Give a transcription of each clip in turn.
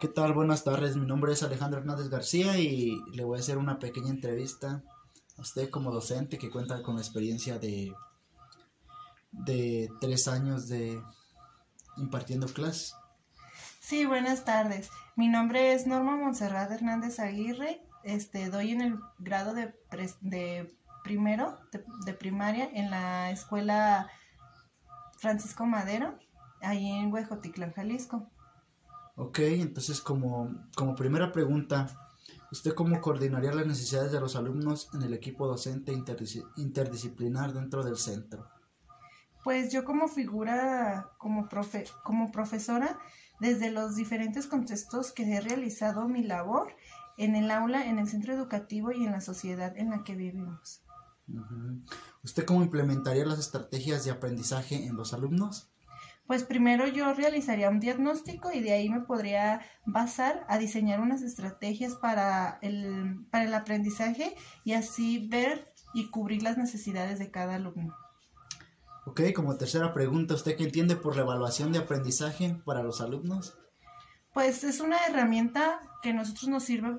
¿Qué tal? Buenas tardes. Mi nombre es Alejandro Hernández García y le voy a hacer una pequeña entrevista a usted como docente que cuenta con la experiencia de, de tres años de impartiendo clases. Sí, buenas tardes. Mi nombre es Norma Monserrat Hernández Aguirre. Este, doy en el grado de, de primero de, primaria en la escuela Francisco Madero, ahí en Huejotitlán, Jalisco. Ok, entonces como, como primera pregunta, ¿usted cómo coordinaría las necesidades de los alumnos en el equipo docente interdisciplinar dentro del centro? Pues yo como figura, como, profe, como profesora, desde los diferentes contextos que he realizado mi labor en el aula, en el centro educativo y en la sociedad en la que vivimos. ¿Usted cómo implementaría las estrategias de aprendizaje en los alumnos? Pues primero yo realizaría un diagnóstico y de ahí me podría basar a diseñar unas estrategias para el, para el aprendizaje y así ver y cubrir las necesidades de cada alumno. Ok, como tercera pregunta, ¿usted qué entiende por la evaluación de aprendizaje para los alumnos? Pues es una herramienta que a nosotros nos sirve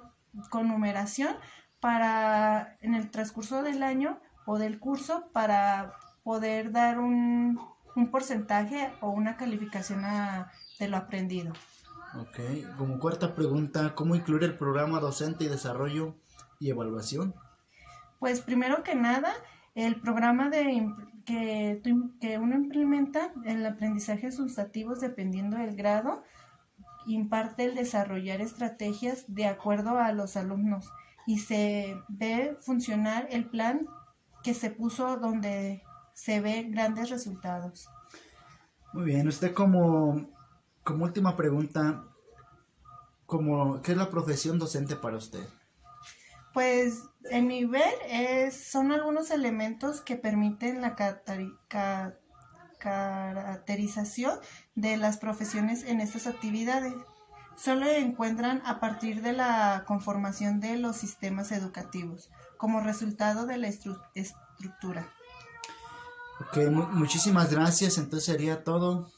con numeración para en el transcurso del año o del curso para poder dar un, porcentaje o una calificación de lo aprendido. Ok, como cuarta pregunta, ¿cómo incluir el programa docente y desarrollo y evaluación? Pues primero que nada, el programa de, que, que uno implementa, el aprendizaje sustantivos dependiendo del grado, imparte el desarrollar estrategias de acuerdo a los alumnos y se ve funcionar el plan que se puso donde se ven grandes resultados. Muy bien, usted como, como última pregunta, como, ¿qué es la profesión docente para usted? Pues en mi ver es, son algunos elementos que permiten la caracterización de las profesiones en estas actividades solo encuentran a partir de la conformación de los sistemas educativos, como resultado de la estructura. Ok, muchísimas gracias. Entonces sería todo.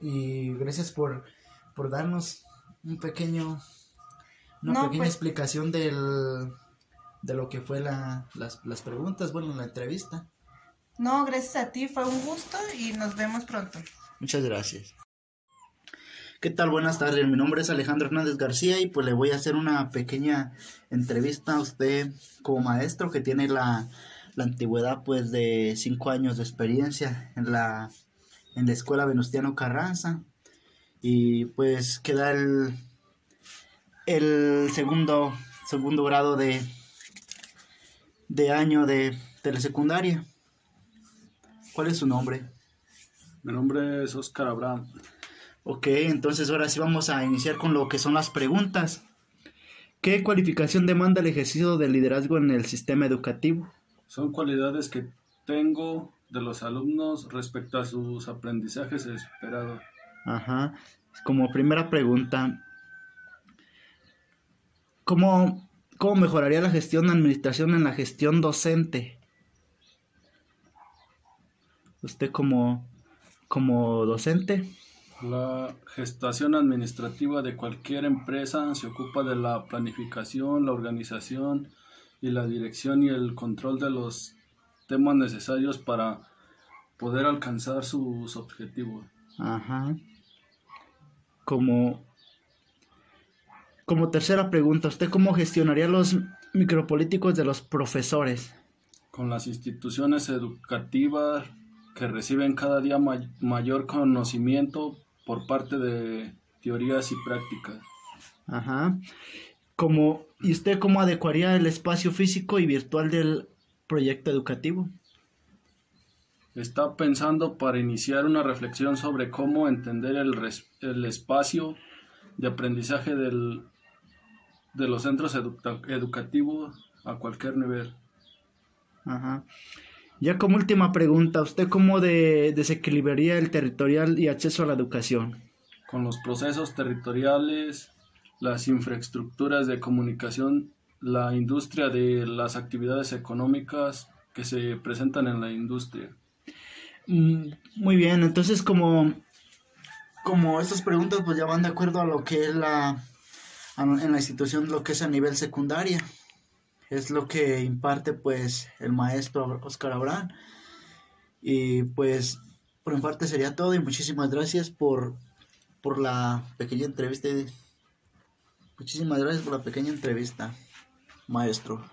Y gracias por, darnos un pequeño, una pequeña pues explicación del, de lo que fue la, las, las preguntas, bueno, la entrevista. No, gracias a ti, fue un gusto y nos vemos pronto. Muchas gracias. ¿Qué tal? Buenas tardes. Mi nombre es Alejandro Hernández García y pues le voy a hacer una pequeña entrevista a usted como maestro que tiene la, antigüedad pues de cinco años de experiencia en la, en la escuela Venustiano Carranza y pues queda el, el segundo, segundo grado de, de año de telesecundaria. ¿Cuál es su nombre? Mi nombre es Oscar Abraham. Ok, entonces ahora sí vamos a iniciar con lo que son las preguntas. ¿Qué cualificación demanda el ejercicio del liderazgo en el sistema educativo? Son cualidades que tengo de los alumnos respecto a sus aprendizajes esperados. Ajá. Como primera pregunta, ¿cómo, cómo mejoraría la gestión de administración en la gestión docente? Usted como, como docente. La gestación administrativa de cualquier empresa se ocupa de la planificación, la organización y la dirección y el control de los temas necesarios para poder alcanzar sus objetivos. Ajá. Como, como tercera pregunta, ¿usted cómo gestionaría los micropolíticos de los profesores? Con las instituciones educativas que reciben cada día mayor conocimiento por parte de teorías y prácticas. Ajá. Como, ¿Y usted cómo adecuaría el espacio físico y virtual del proyecto educativo? Está pensando para iniciar una reflexión sobre cómo entender el, el espacio de aprendizaje del, de los centros educativos a cualquier nivel. Ajá. Ya como última pregunta, ¿usted cómo de desequilibraría el territorial y acceso a la educación? Con los procesos territoriales, las infraestructuras de comunicación, la industria de las actividades económicas que se presentan en la industria. Mm, muy bien, entonces como, como estas preguntas pues ya van de acuerdo a lo que es la en la institución lo que es a nivel secundaria. Es lo que imparte pues el maestro Oscar Abraham. Y pues por mi parte sería todo y muchísimas gracias por por la pequeña entrevista muchísimas gracias por la pequeña entrevista maestro